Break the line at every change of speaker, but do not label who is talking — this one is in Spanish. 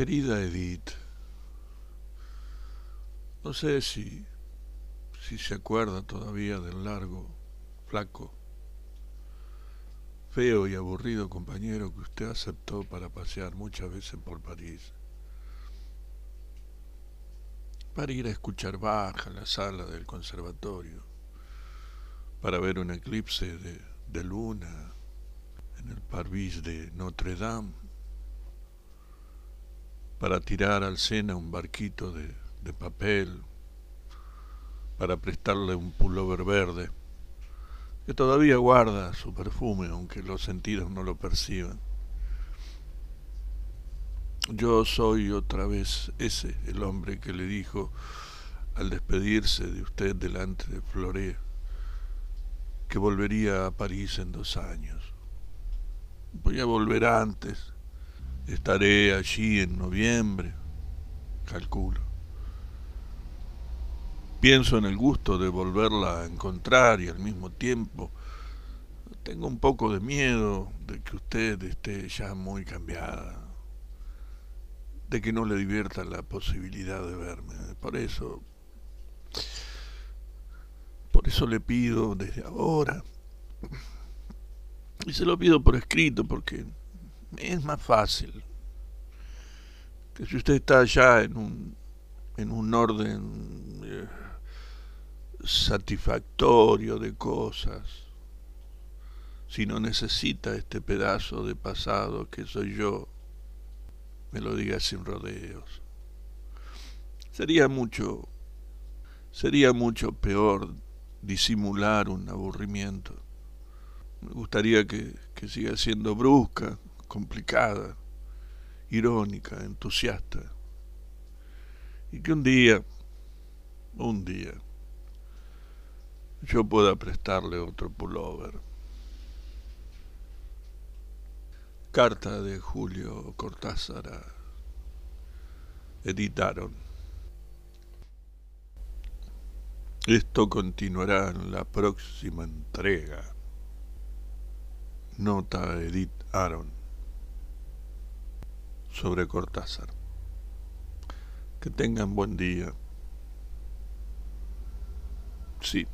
Querida Edith, no sé si, si se acuerda todavía del largo, flaco, feo y aburrido compañero que usted aceptó para pasear muchas veces por París, para ir a escuchar Bach en la sala del conservatorio, para ver un eclipse de, de luna en el parvis de Notre Dame para tirar al Sena un barquito de, de papel, para prestarle un pullover verde, que todavía guarda su perfume, aunque los sentidos no lo perciban. Yo soy otra vez ese, el hombre que le dijo al despedirse de usted delante de Floré que volvería a París en dos años. Voy a volver antes, Estaré allí en noviembre, calculo. Pienso en el gusto de volverla a encontrar y al mismo tiempo tengo un poco de miedo de que usted esté ya muy cambiada, de que no le divierta la posibilidad de verme. Por eso, por eso le pido desde ahora, y se lo pido por escrito porque es más fácil que si usted está ya en un, en un orden eh, satisfactorio de cosas, si no necesita este pedazo de pasado que soy yo, me lo diga sin rodeos. Sería mucho, sería mucho peor disimular un aburrimiento. Me gustaría que, que siga siendo brusca, complicada, irónica, entusiasta. Y que un día, un día, yo pueda prestarle otro pullover. Carta de Julio Cortázar Editaron. Esto continuará en la próxima entrega. Nota Edith Aaron sobre Cortázar. Que tengan buen día. Sí.